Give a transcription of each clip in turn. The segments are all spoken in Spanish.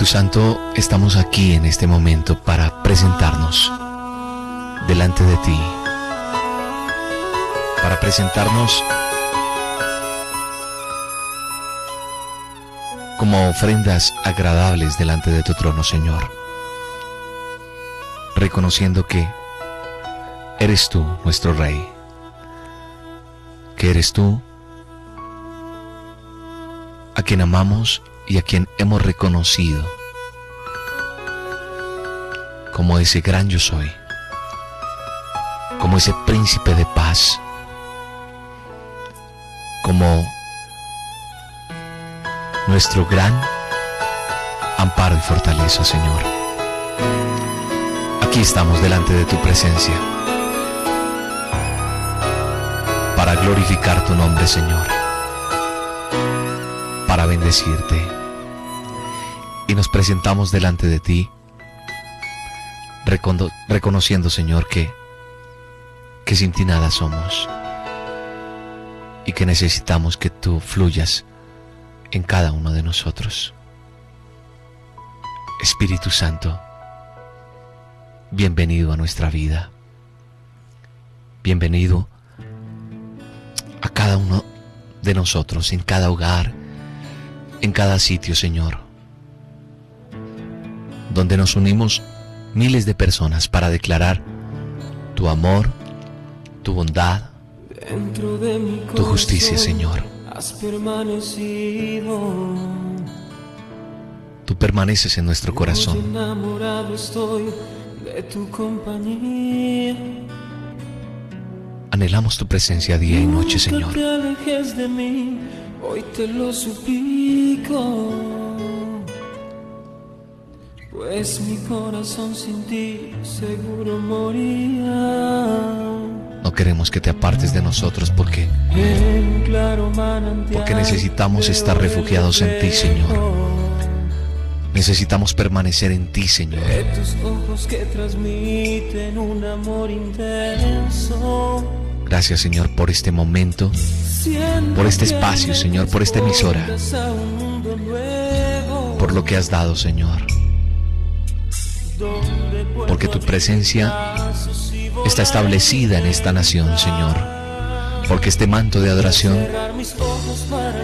Espíritu Santo, estamos aquí en este momento para presentarnos delante de ti, para presentarnos como ofrendas agradables delante de tu trono, Señor, reconociendo que eres tú nuestro Rey, que eres tú a quien amamos y a quien hemos reconocido como ese gran yo soy, como ese príncipe de paz, como nuestro gran amparo y fortaleza, Señor. Aquí estamos delante de tu presencia para glorificar tu nombre, Señor, para bendecirte y nos presentamos delante de ti, reconociendo, Señor, que, que sin ti nada somos y que necesitamos que tú fluyas en cada uno de nosotros. Espíritu Santo, bienvenido a nuestra vida. Bienvenido a cada uno de nosotros, en cada hogar, en cada sitio, Señor donde nos unimos miles de personas para declarar tu amor, tu bondad, tu justicia, Señor. Tú permaneces en nuestro corazón. Anhelamos tu presencia día y noche, Señor. Hoy te lo suplico. Pues mi corazón sin ti seguro moría. No queremos que te apartes de nosotros porque porque necesitamos estar refugiados en ti, Señor. Necesitamos permanecer en ti, Señor. Gracias, Señor, por este momento, por este espacio, Señor, por esta emisora, por lo que has dado, Señor porque tu presencia está establecida en esta nación, Señor, porque este manto de adoración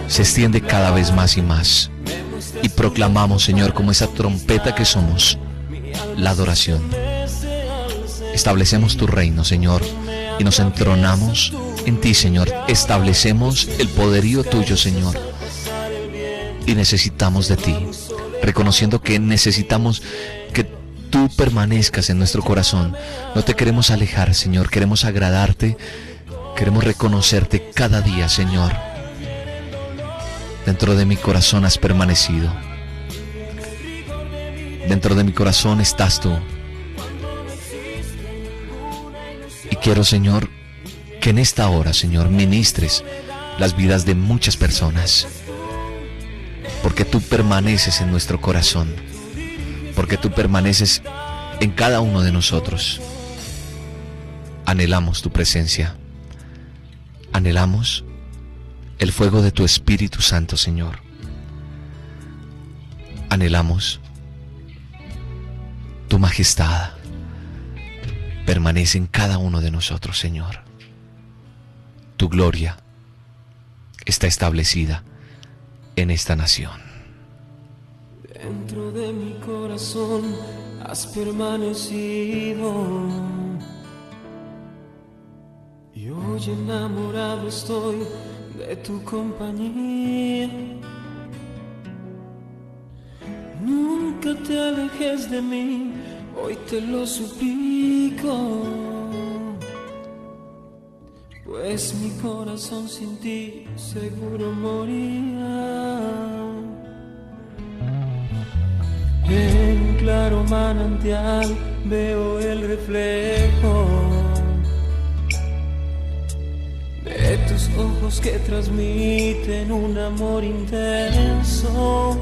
se extiende cada vez más y más. Y proclamamos, Señor, como esa trompeta que somos, la adoración. Establecemos tu reino, Señor, y nos entronamos en ti, Señor. Establecemos el poderío tuyo, Señor. Y necesitamos de ti, reconociendo que necesitamos tú permanezcas en nuestro corazón. No te queremos alejar, Señor, queremos agradarte, queremos reconocerte cada día, Señor. Dentro de mi corazón has permanecido. Dentro de mi corazón estás tú. Y quiero, Señor, que en esta hora, Señor, ministres las vidas de muchas personas. Porque tú permaneces en nuestro corazón porque tú permaneces en cada uno de nosotros. Anhelamos tu presencia. Anhelamos el fuego de tu Espíritu Santo, Señor. Anhelamos tu majestad. Permanece en cada uno de nosotros, Señor. Tu gloria está establecida en esta nación. Dentro de mi corazón has permanecido. Y hoy enamorado estoy de tu compañía. Nunca te alejes de mí, hoy te lo suplico pues mi corazón sin ti seguro moría. En un claro manantial veo el reflejo de tus ojos que transmiten un amor intenso.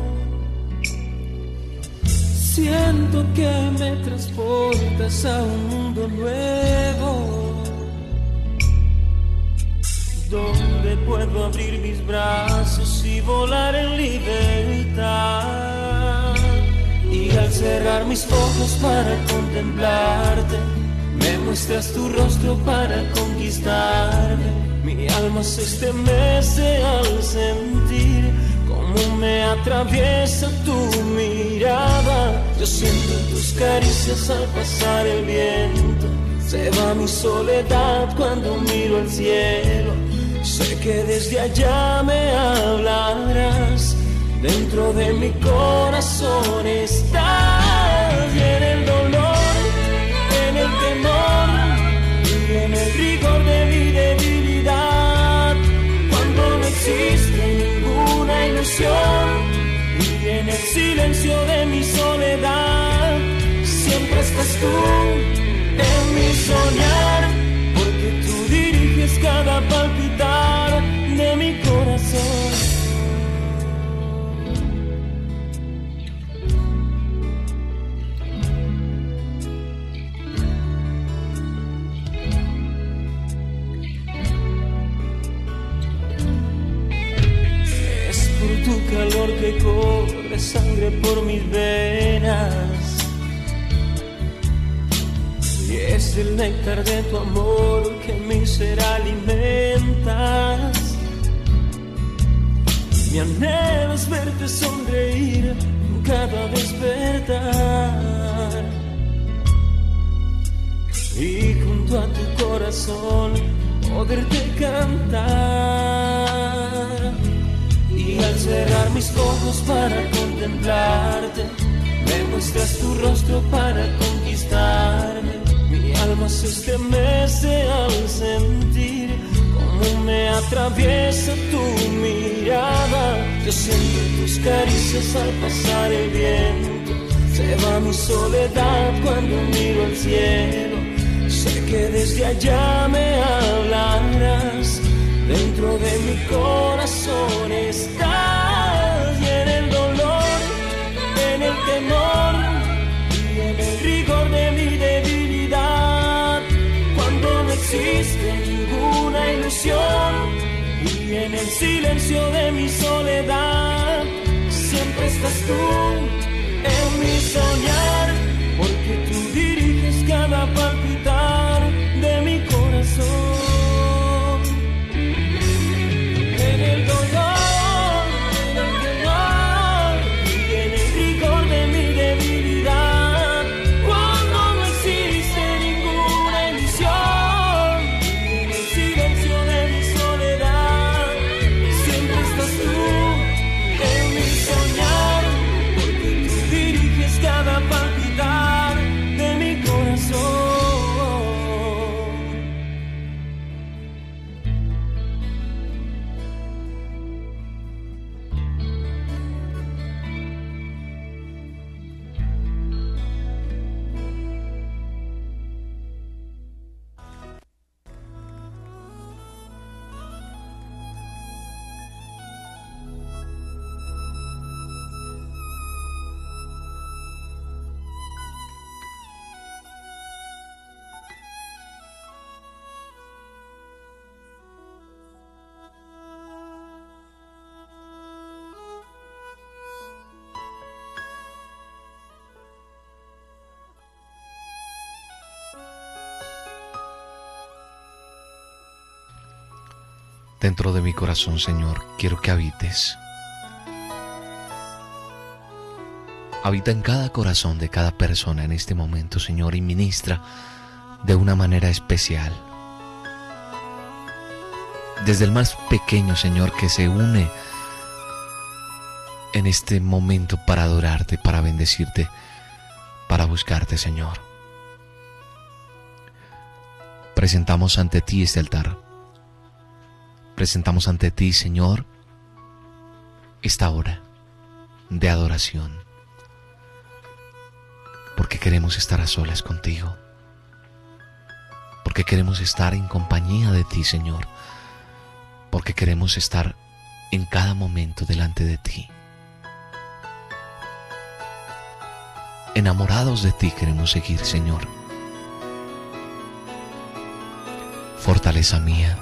Siento que me transportas a un mundo nuevo donde puedo abrir mis brazos y volar en libertad. Y al cerrar mis ojos para contemplarte, me muestras tu rostro para conquistarme. Mi alma se estremece al sentir cómo me atraviesa tu mirada. Yo siento tus caricias al pasar el viento. Se va mi soledad cuando miro al cielo Sé que desde allá me hablarás, dentro de mi corazón estás y en el dolor, en el temor y en el rigor de mi debilidad, cuando no existe ninguna ilusión y en el silencio de mi soledad, siempre estás tú en mi soñar, porque tú diriges cada palpitar corre sangre por mis venas. Y es el néctar de tu amor que mi ser alimenta mi anhelo es verte sonreír cada despertar. Y junto a tu corazón poderte cantar. Cerrar mis ojos para contemplarte, me muestras tu rostro para conquistarme. Mi alma se estremece al sentir me atraviesa tu mirada. Yo siento tus caricias al pasar el viento. Se va mi soledad cuando miro al cielo. Sé que desde allá me hablarás. Dentro de mi corazón estás temor y en el rigor de mi debilidad. Cuando no existe ilusión y en el silencio de mi soledad siempre estás tú en mi soñar Dentro de mi corazón, Señor, quiero que habites. habita en cada corazón de cada persona en este momento, Señor, y ministra de una manera especial. Desde el más pequeño, Señor, que se une en este momento para adorarte, para bendecirte, para buscarte, Señor. Presentamos ante ti este altar. Presentamos ante ti, Señor, esta hora de adoración. Porque queremos estar a solas contigo. Porque queremos estar en compañía de ti, Señor. Porque queremos estar en cada momento delante de ti. Enamorados de ti queremos seguir, Señor. Fortaleza mía,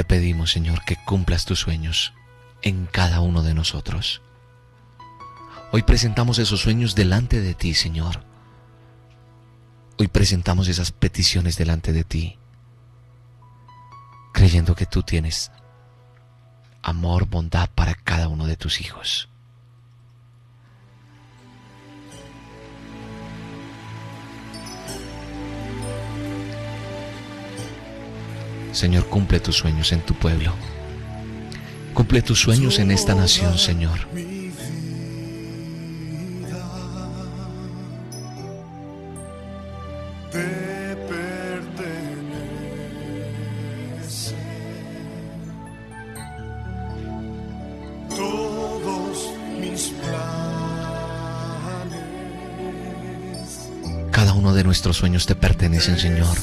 te pedimos, Señor, que cumplas tus sueños en cada uno de nosotros. Hoy presentamos esos sueños delante de ti, Señor. Hoy presentamos esas peticiones delante de ti, creyendo que tú tienes amor, bondad para cada uno de tus hijos. Señor, cumple tus sueños en tu pueblo. Cumple tus sueños en esta nación, Señor. Cada uno de nuestros sueños te pertenecen, Señor.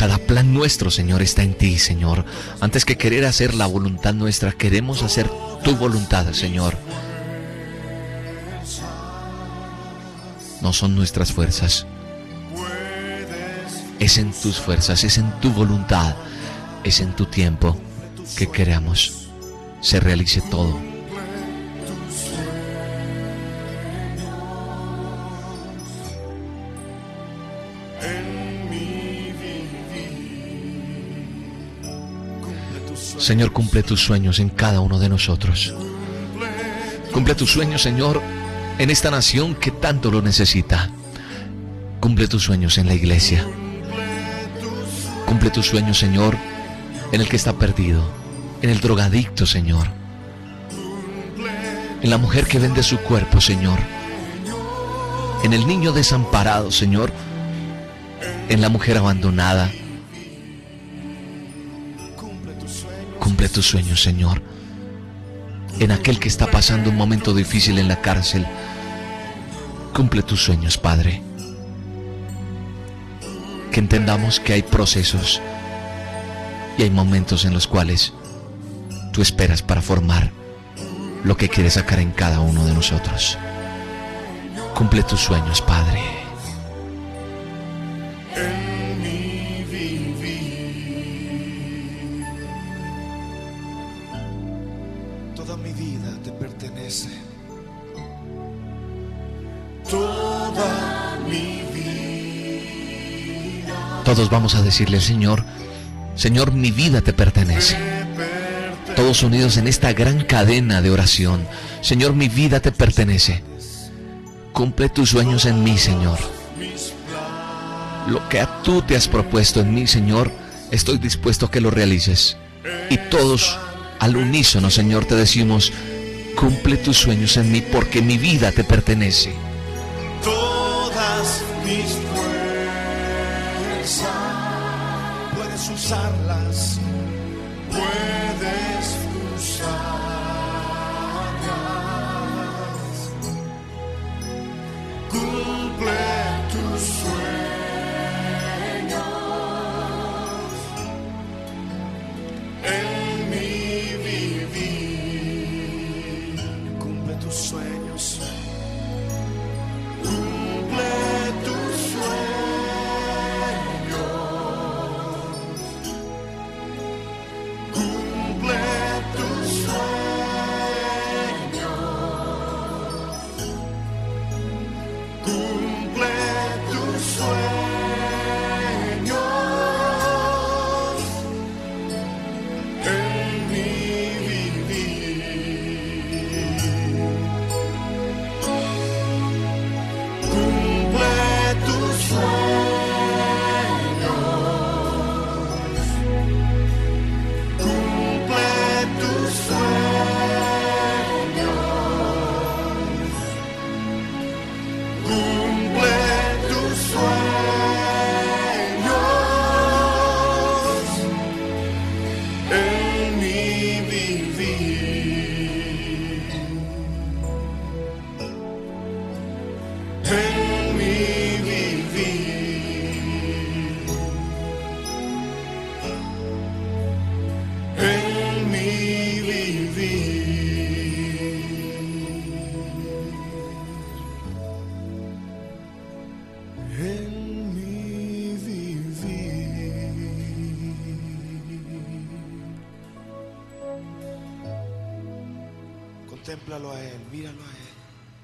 Cada plan nuestro, Señor, está en ti, Señor. Antes que querer hacer la voluntad nuestra, queremos hacer tu voluntad, Señor. No son nuestras fuerzas. Es en tus fuerzas, es en tu voluntad, es en tu tiempo que queremos se realice todo. Señor, cumple tus sueños en cada uno de nosotros. Cumple tus sueños, Señor, en esta nación que tanto lo necesita. Cumple tus sueños en la iglesia. Cumple tus sueños, Señor, en el que está perdido, en el drogadicto, Señor. En la mujer que vende su cuerpo, Señor. En el niño desamparado, Señor. En la mujer abandonada Cumple tus sueños, Señor. En aquel que está pasando un momento difícil en la cárcel. Cumple tus sueños, Padre. Que entendamos que hay procesos y hay momentos en los cuales tú esperas para formar lo que quieres sacar en cada uno de nosotros. Cumple tus sueños, Padre. A decirle Señor, Señor, mi vida te pertenece. Todos unidos en esta gran cadena de oración. Señor, mi vida te pertenece. Cumple tus sueños en mí, Señor. Lo que tú te has propuesto en mí, Señor, estoy dispuesto a que lo realices. Y todos al unísono, Señor, te decimos, cumple tus sueños en mí porque mi vida te pertenece. Todas mis usarlas, puedes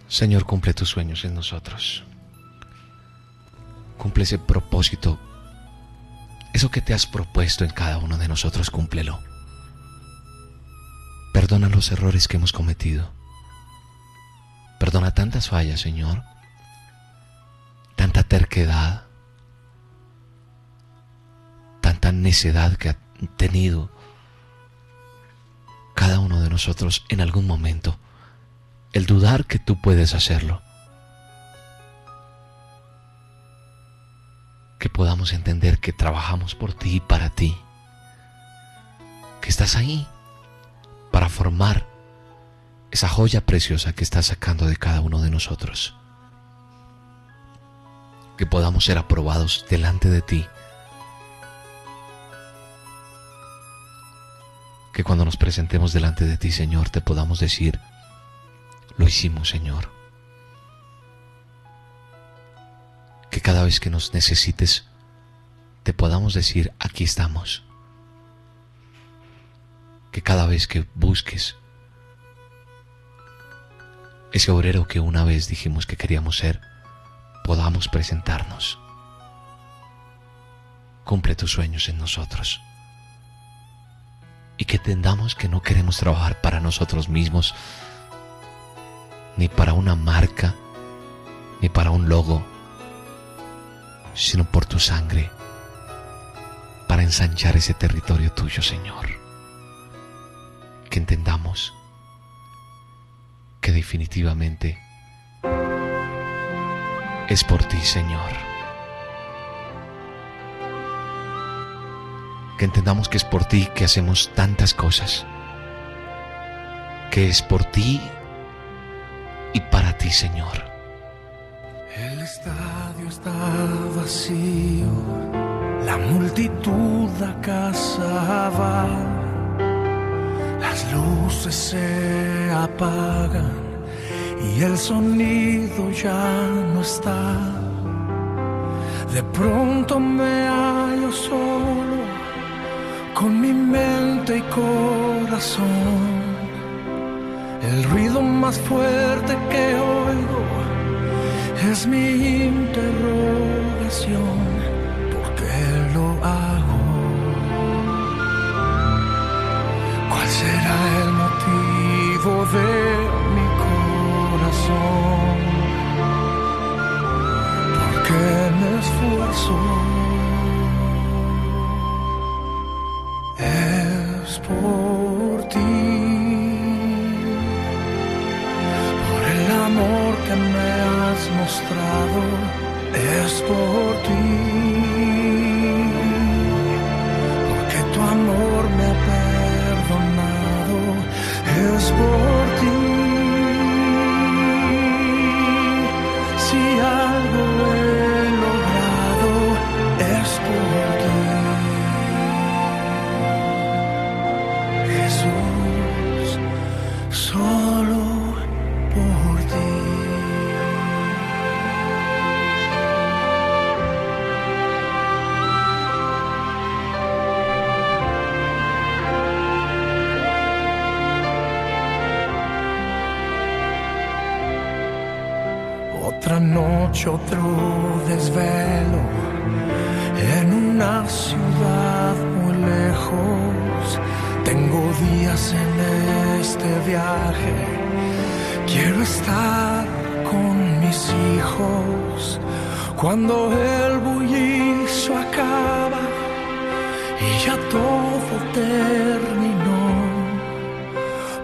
Señor, cumple tus sueños en nosotros. Cumple ese propósito. Eso que te has propuesto en cada uno de nosotros, cúmplelo. Perdona los errores que hemos cometido. Perdona tantas fallas, Señor. Tanta terquedad. Tanta necedad que ha tenido cada uno de nosotros en algún momento. El dudar que tú puedes hacerlo. Que podamos entender que trabajamos por ti y para ti. Que estás ahí para formar esa joya preciosa que estás sacando de cada uno de nosotros. Que podamos ser aprobados delante de ti. Que cuando nos presentemos delante de ti, Señor, te podamos decir, lo hicimos, Señor. Que cada vez que nos necesites, te podamos decir, aquí estamos. Que cada vez que busques ese obrero que una vez dijimos que queríamos ser, podamos presentarnos. Cumple tus sueños en nosotros. Y que entendamos que no queremos trabajar para nosotros mismos, ni para una marca, ni para un logo, sino por tu sangre, para ensanchar ese territorio tuyo, Señor. Que entendamos que definitivamente es por ti, Señor. Que entendamos que es por ti que hacemos tantas cosas. Que es por ti y para ti, Señor. El estadio está vacío, la multitud a casa va, las luces se apagan y el sonido ya no está. De pronto me hallo solo con mi mente y corazón. El ruido más fuerte que oigo es mi interrogación. ¿Por qué lo hago? ¿Cuál será el motivo de mi corazón? ¿Por qué me esfuerzo? Es por ti. Has mostrado, es por ti. Porque tu amor me ha perdonado, es por. Otro desvelo en una ciudad muy lejos. Tengo días en este viaje. Quiero estar con mis hijos cuando el bullicio acaba y ya todo terminó.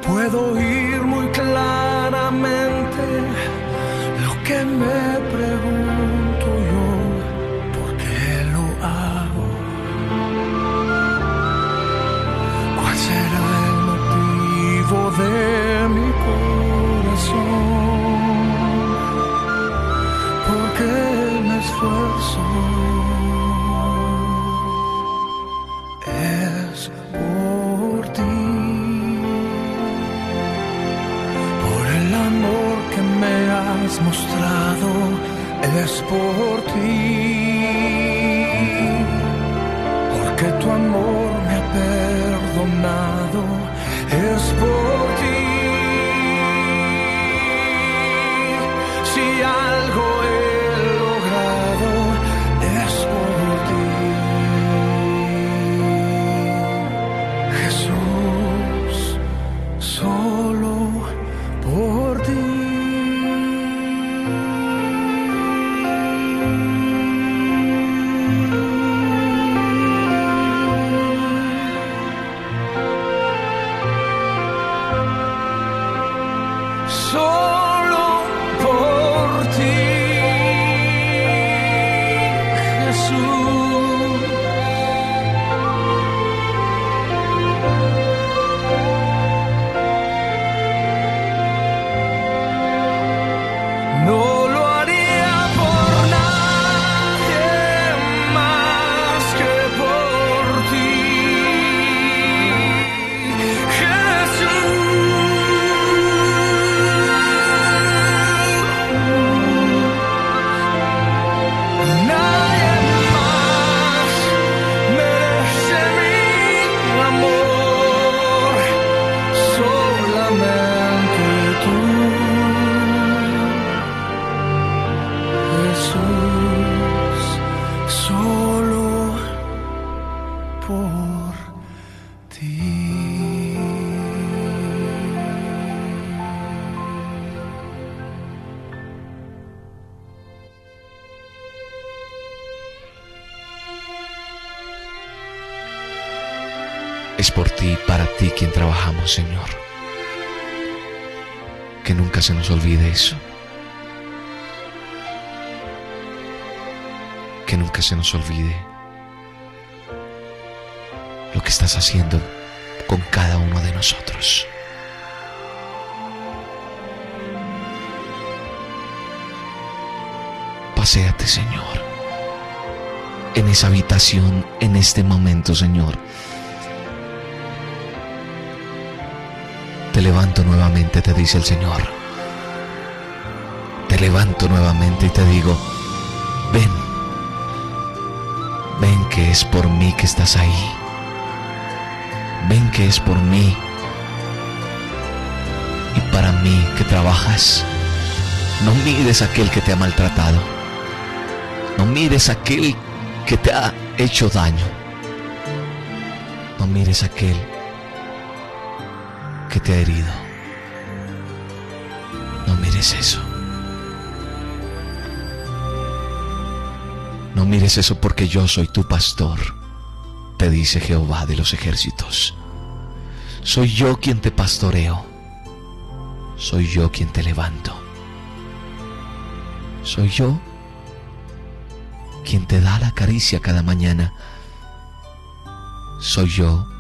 Puedo oír muy claramente lo que me por ti, porque tu amor me ha perdonado, es por ti. Si algo Es por ti para ti quien trabajamos, Señor. Que nunca se nos olvide eso. Que nunca se nos olvide lo que estás haciendo con cada uno de nosotros. Paseate, Señor, en esa habitación, en este momento, Señor. Te levanto nuevamente, te dice el Señor. Te levanto nuevamente y te digo, ven, ven que es por mí que estás ahí. Ven que es por mí y para mí que trabajas. No mires aquel que te ha maltratado. No mires aquel que te ha hecho daño. No mires a aquel que te ha herido. No mires eso. No mires eso porque yo soy tu pastor, te dice Jehová de los ejércitos. Soy yo quien te pastoreo. Soy yo quien te levanto. Soy yo quien te da la caricia cada mañana. Soy yo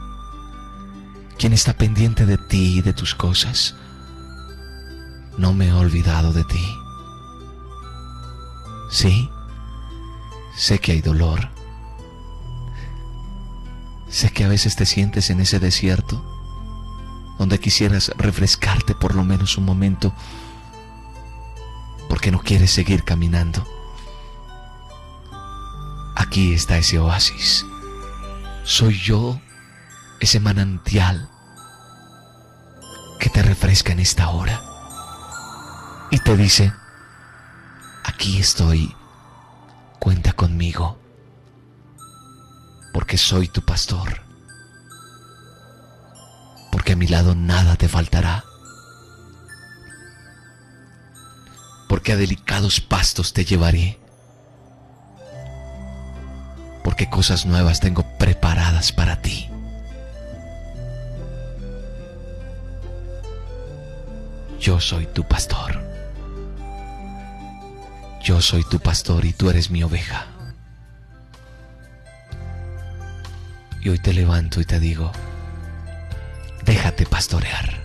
quien está pendiente de ti y de tus cosas. No me he olvidado de ti. Sí, sé que hay dolor. Sé que a veces te sientes en ese desierto donde quisieras refrescarte por lo menos un momento porque no quieres seguir caminando. Aquí está ese oasis. Soy yo ese manantial que te refresca en esta hora y te dice, aquí estoy, cuenta conmigo, porque soy tu pastor, porque a mi lado nada te faltará, porque a delicados pastos te llevaré, porque cosas nuevas tengo preparadas para ti. Yo soy tu pastor. Yo soy tu pastor y tú eres mi oveja. Y hoy te levanto y te digo, déjate pastorear.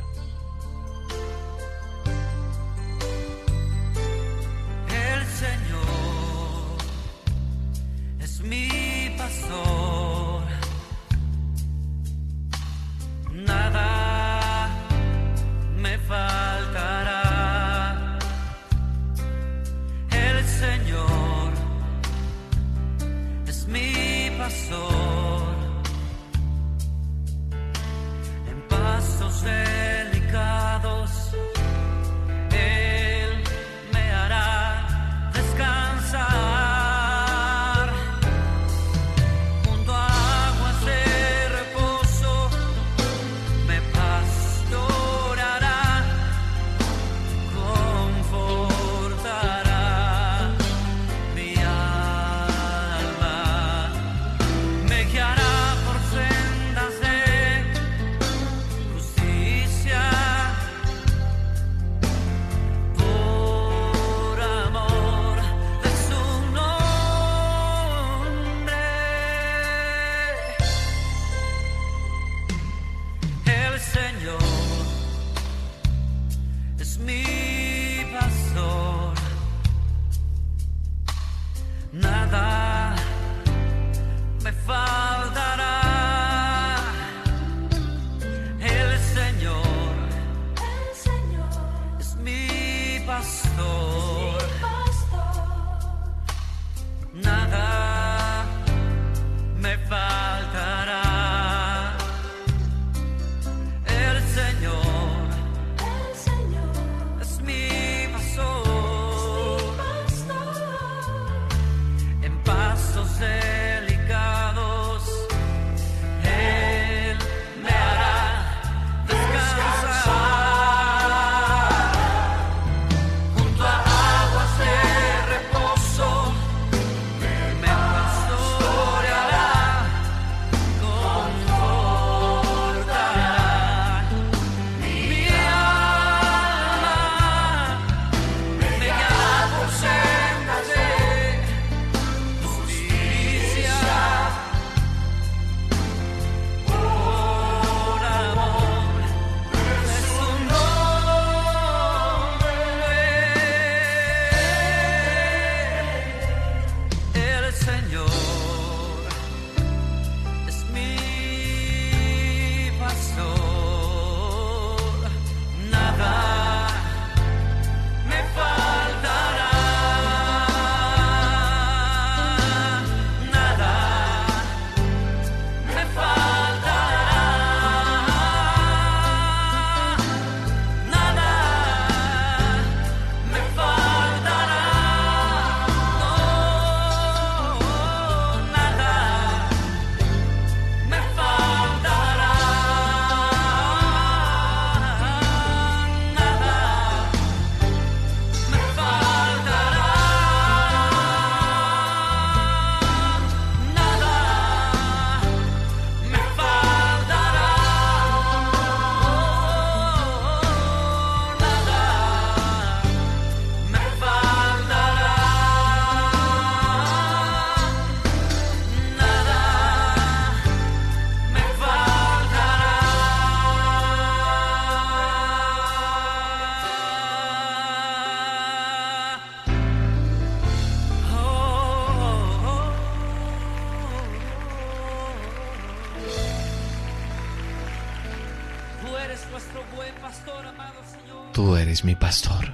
Mi pastor.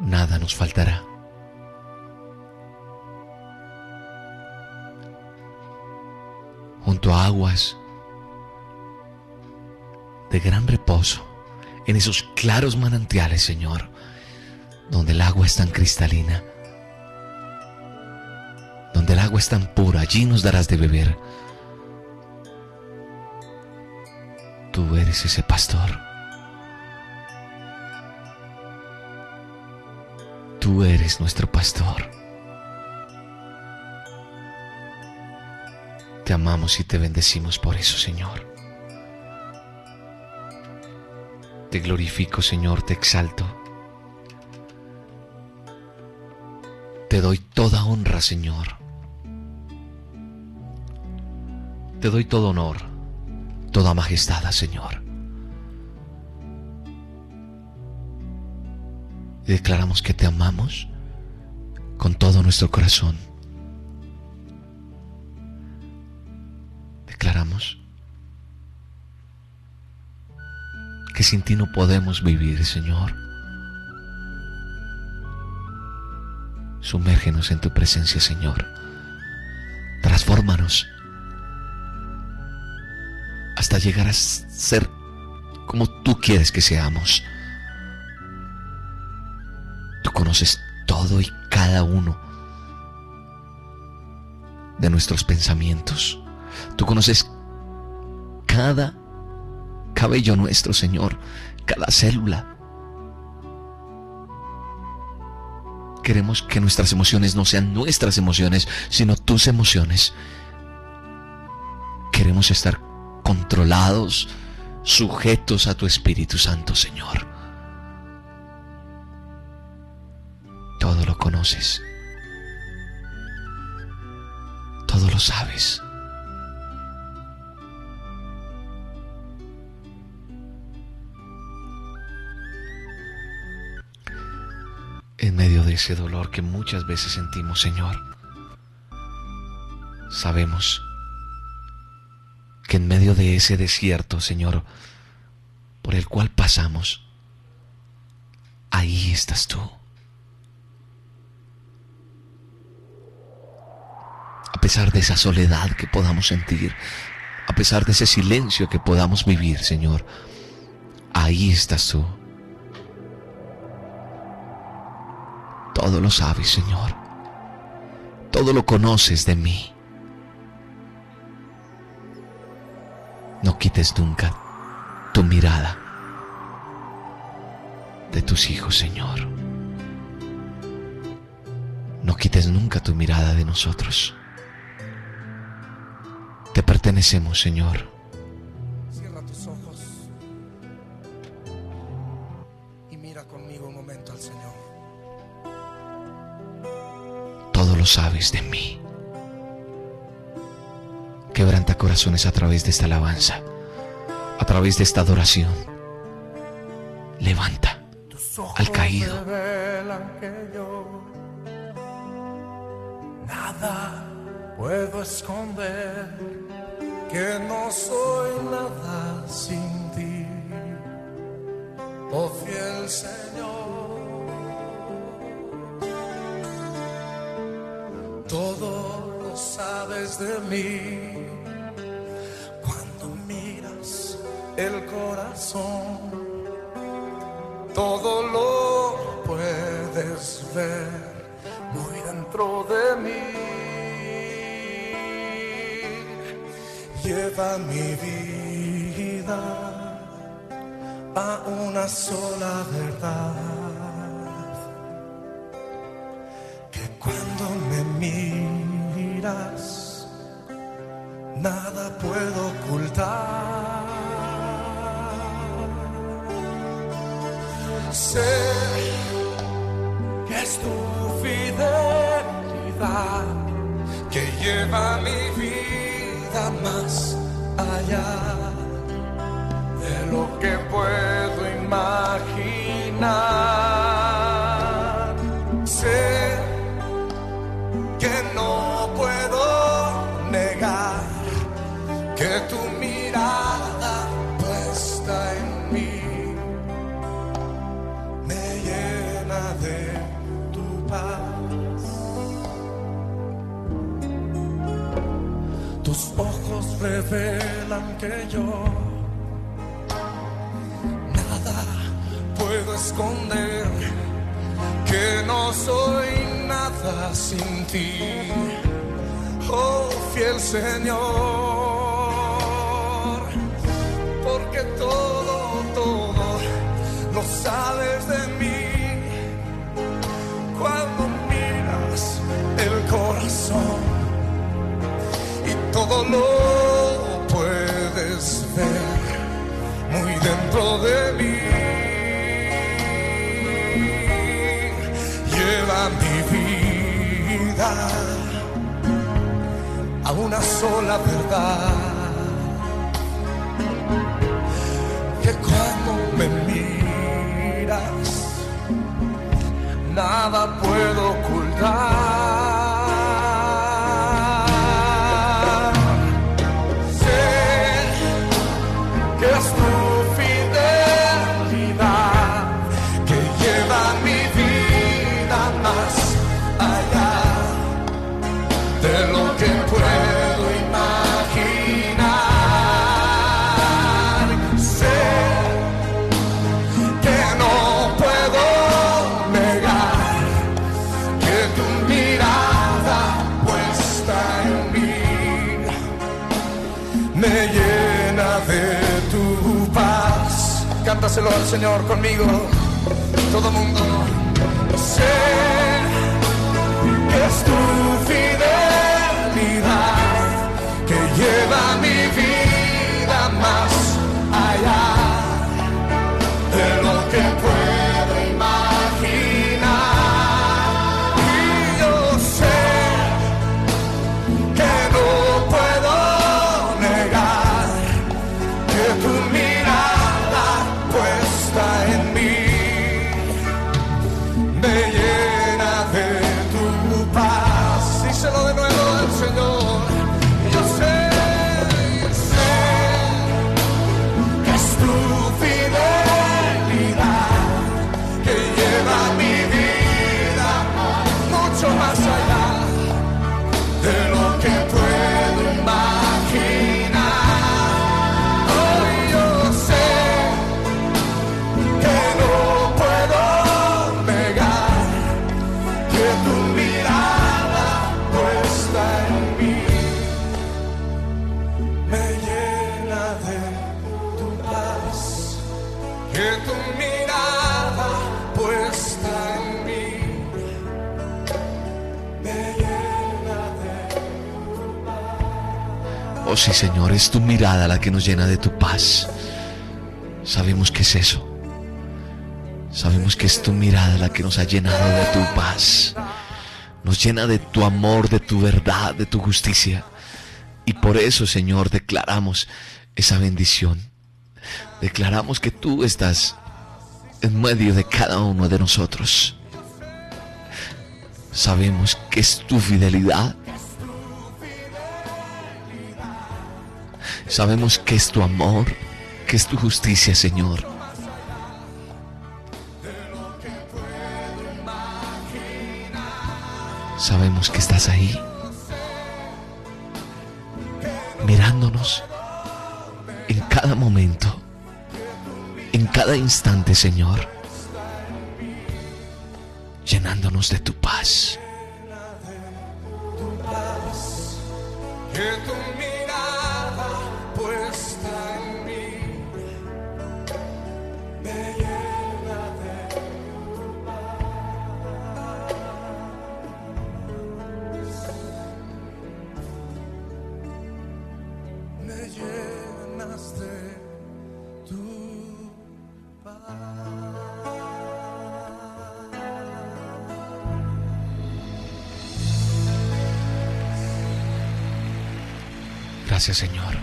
Nada nos faltará. Junto a aguas de gran reposo, en esos claros manantiales, Señor, donde el agua es tan cristalina, donde el agua es tan pura, allí nos darás de beber. Tú eres ese pastor. Tú eres nuestro pastor. Te amamos y te bendecimos por eso, Señor. Te glorifico, Señor, te exalto. Te doy toda honra, Señor. Te doy todo honor, toda majestad, Señor. Y declaramos que te amamos con todo nuestro corazón. Declaramos que sin ti no podemos vivir, Señor. Sumérgenos en tu presencia, Señor. Transfórmanos hasta llegar a ser como tú quieres que seamos. Tú conoces todo y cada uno de nuestros pensamientos. Tú conoces cada cabello nuestro, Señor, cada célula. Queremos que nuestras emociones no sean nuestras emociones, sino tus emociones. Queremos estar controlados, sujetos a tu Espíritu Santo, Señor. Todo lo conoces. Todo lo sabes. en medio de ese dolor que muchas veces sentimos, Señor, sabemos que en medio de ese desierto, Señor, por el cual pasamos, ahí estás tú. A pesar de esa soledad que podamos sentir, a pesar de ese silencio que podamos vivir, Señor, ahí estás tú. Todo lo sabes, Señor. Todo lo conoces de mí. No quites nunca tu mirada de tus hijos, Señor. No quites nunca tu mirada de nosotros. Te pertenecemos, Señor. Cierra tus ojos y mira conmigo un momento al Señor. Todo lo sabes de mí. Quebranta corazones a través de esta alabanza, a través de esta adoración. Levanta al caído. nada puedo esconder, que no soy nada sin ti, oh fiel Señor. De mí cuando miras el corazón todo lo puedes ver muy dentro de mí. Lleva mi vida a una sola verdad. Más allá que yo nada puedo esconder, que no soy nada sin ti, oh fiel Señor, porque todo, todo lo sabes de mí. Cuando miras el corazón y todo lo dentro de mí. Lleva mi vida a una sola verdad. Que cuando me miras, nada puedo ocultar. Cántaselo al Señor conmigo, todo mundo. Sé que es tu fidelidad que lleva mi vida sí, Señor, es tu mirada la que nos llena de tu paz. Sabemos que es eso. Sabemos que es tu mirada la que nos ha llenado de tu paz. Nos llena de tu amor, de tu verdad, de tu justicia. Y por eso, Señor, declaramos esa bendición. Declaramos que tú estás en medio de cada uno de nosotros. Sabemos que es tu fidelidad. Sabemos que es tu amor, que es tu justicia, Señor. Sabemos que estás ahí, mirándonos en cada momento, en cada instante, Señor, llenándonos de tu paz. Gracias Señor.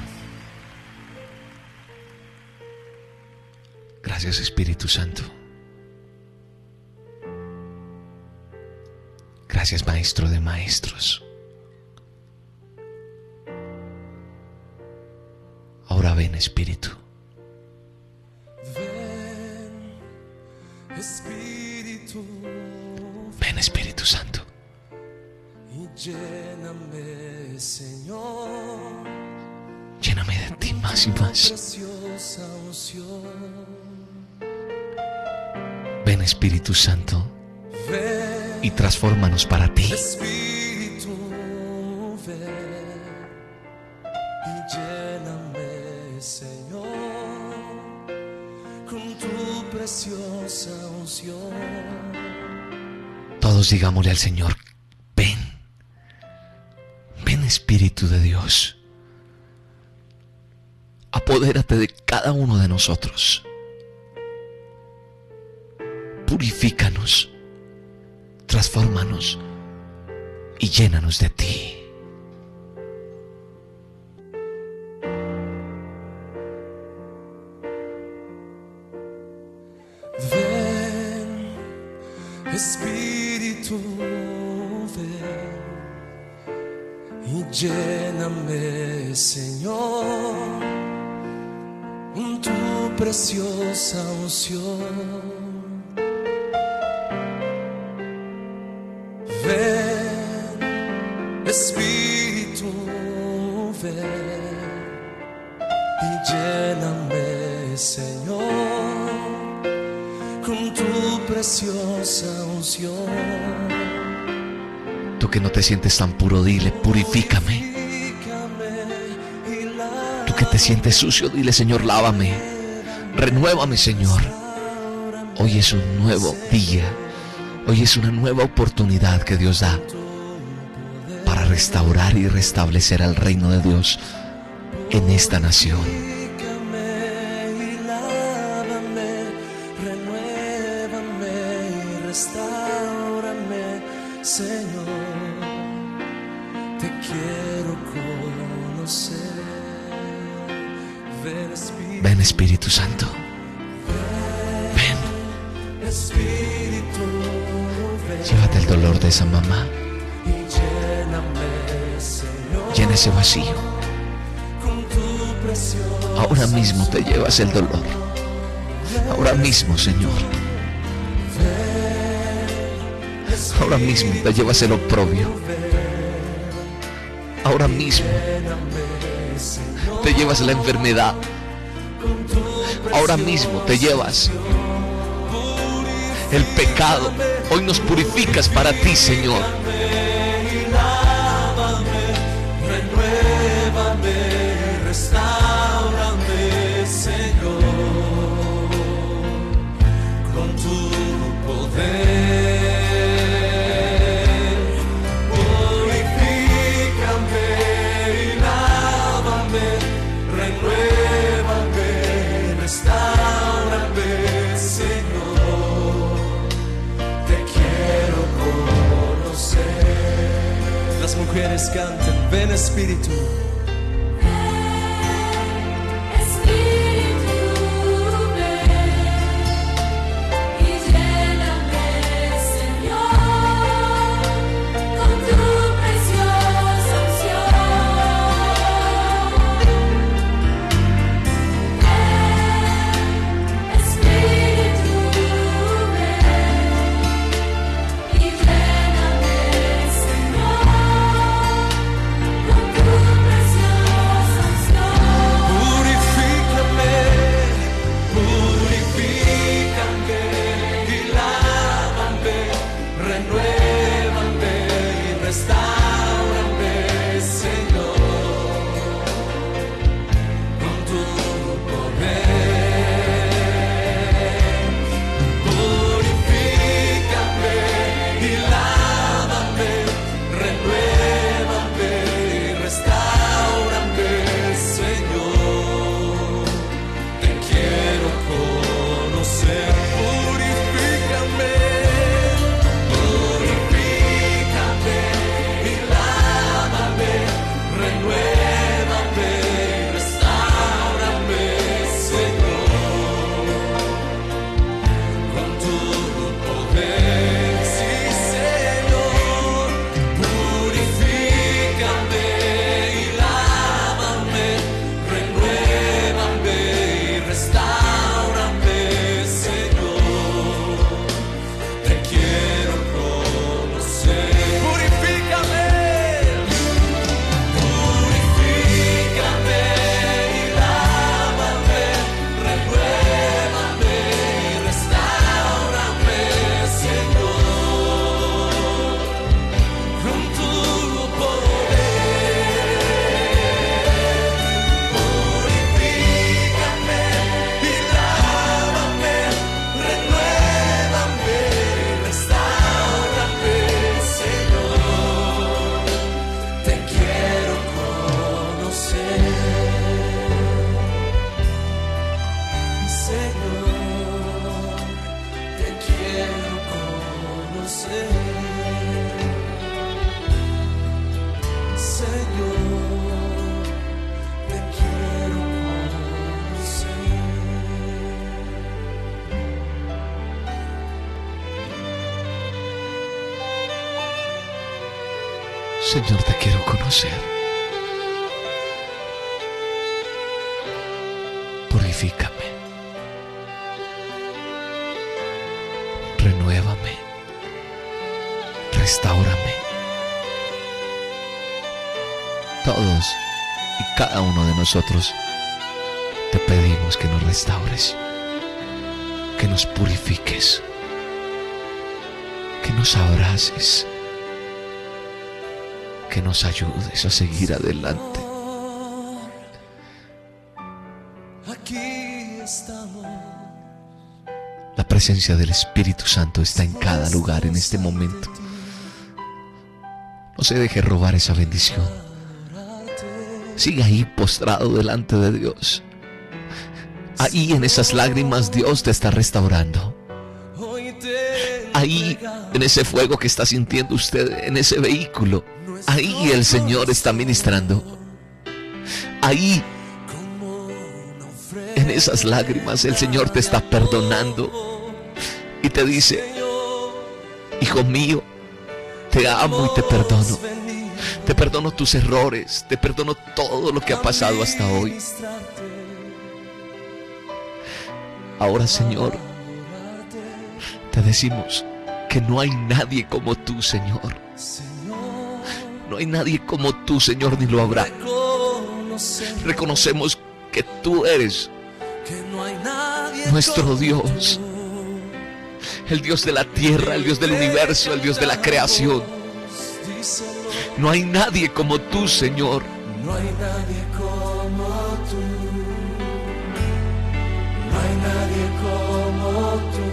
Gracias Espíritu Santo. Gracias Maestro de Maestros. Ahora ven Espíritu. Ven, Espíritu, Ven Espíritu Santo. y lléname, Señor, más y más. Ven Espíritu Santo y transfórmanos para ti. Todos digámosle al Señor, ven, ven Espíritu de Dios, apodérate de cada uno de nosotros, purifícanos, transfórmanos y llénanos de ti. No te sientes tan puro, dile, purifícame. Tú que te sientes sucio, dile, Señor, lávame. Renuévame, Señor. Hoy es un nuevo día. Hoy es una nueva oportunidad que Dios da para restaurar y restablecer al reino de Dios en esta nación. Mamá. Llena ese vacío. Ahora mismo te llevas el dolor. Ahora mismo, Señor. Ahora mismo te llevas el oprobio. Ahora mismo te llevas la enfermedad. Ahora mismo te llevas el pecado. Hoy nos purificas para ti, Señor. Mujeres canten, ven Espíritu. Purifícame. Renuévame. Restáurame. Todos y cada uno de nosotros te pedimos que nos restaures, que nos purifiques, que nos abraces que nos ayudes a seguir adelante. Presencia del Espíritu Santo está en cada lugar en este momento. No se deje robar esa bendición. Siga ahí postrado delante de Dios. Ahí en esas lágrimas Dios te está restaurando. Ahí en ese fuego que está sintiendo usted en ese vehículo. Ahí el Señor está ministrando. Ahí en esas lágrimas el Señor te está perdonando y te dice, hijo mío, te amo y te perdono. Te perdono tus errores, te perdono todo lo que ha pasado hasta hoy. Ahora, Señor, te decimos que no hay nadie como tú, Señor. No hay nadie como tú, Señor, ni lo habrá. Reconocemos que tú eres nuestro Dios, el Dios de la tierra, el Dios del universo, el Dios de la creación. No hay nadie como tú, Señor. no hay nadie como tú. No hay nadie como tú.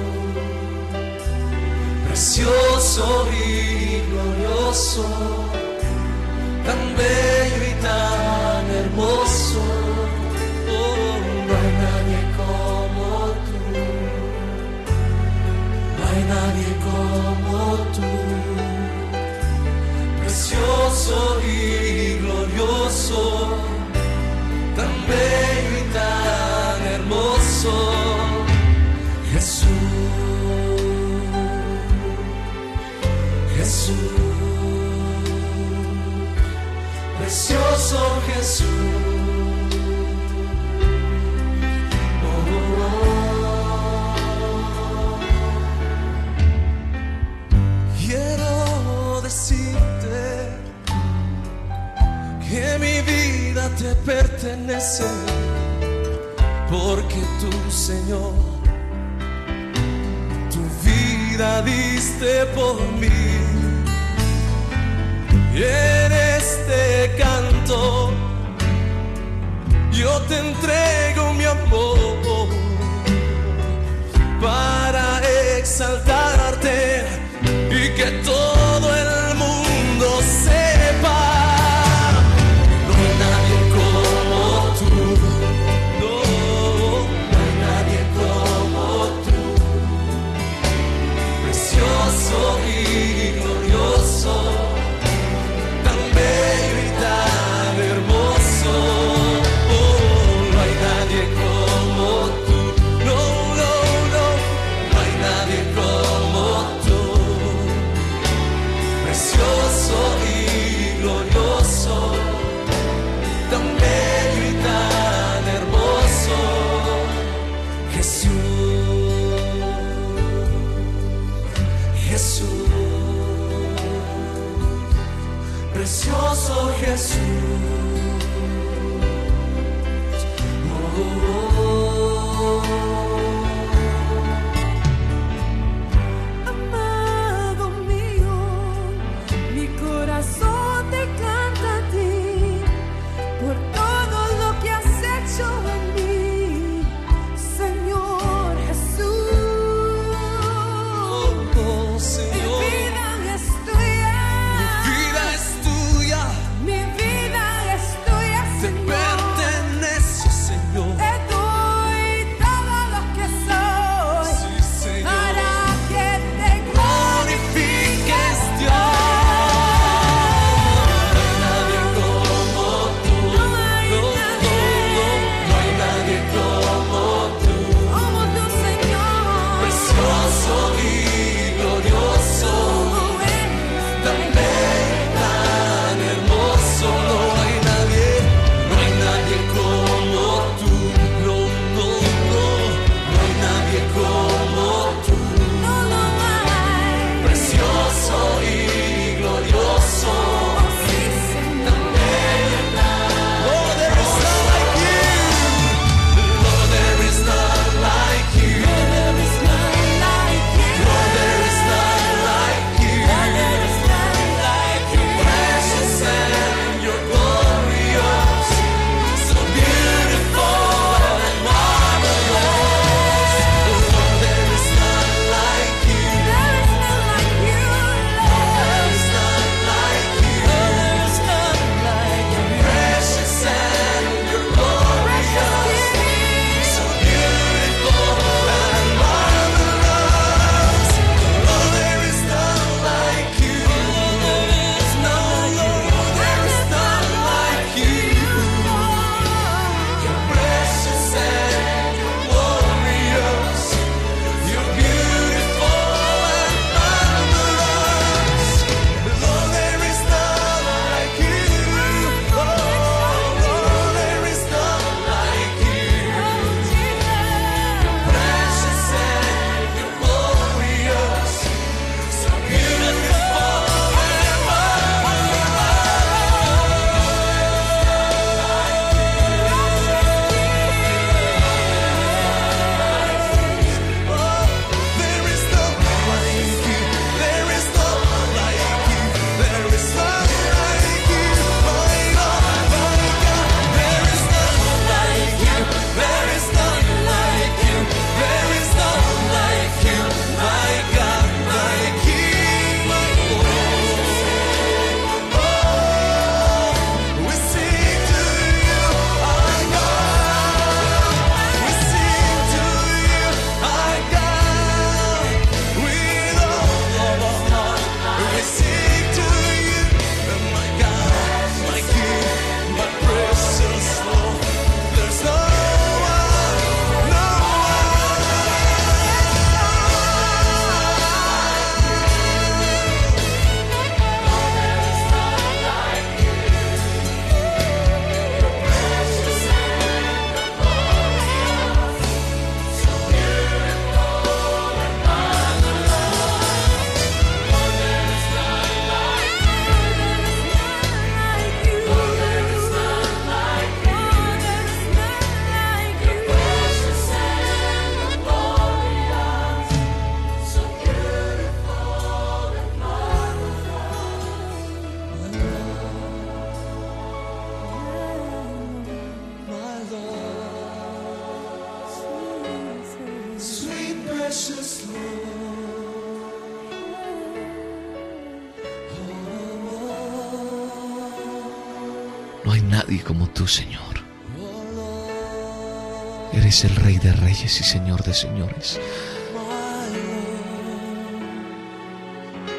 Precioso y glorioso, tan bello como tú, precioso y glorioso, tan bello y tan hermoso. porque tú, Señor, tu vida diste por mí. Y en este canto yo te entrego mi amor para exaltarte y que todo el mundo sepa. Jesús. eres el Rey de Reyes y Señor de Señores.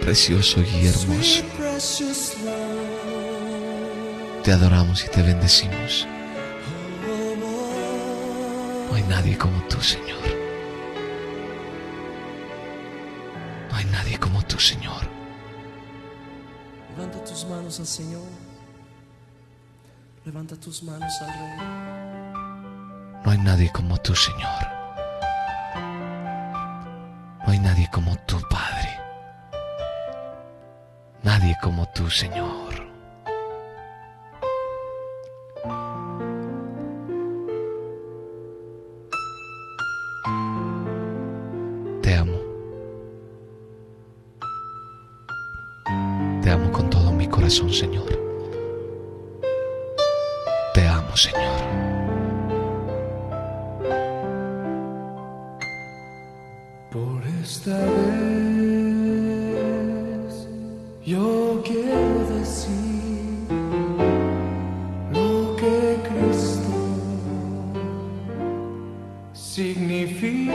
Precioso y hermoso. Te adoramos y te bendecimos. No hay nadie como tú, Señor. No hay nadie como tú, Señor. Levanta tus manos al Señor. Levanta tus manos al Rey. No hay nadie como tú, Señor. No hay nadie como tú, Padre. Nadie como tú, Señor. significa.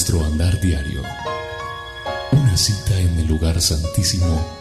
Nuestro andar diario, una cita en el lugar santísimo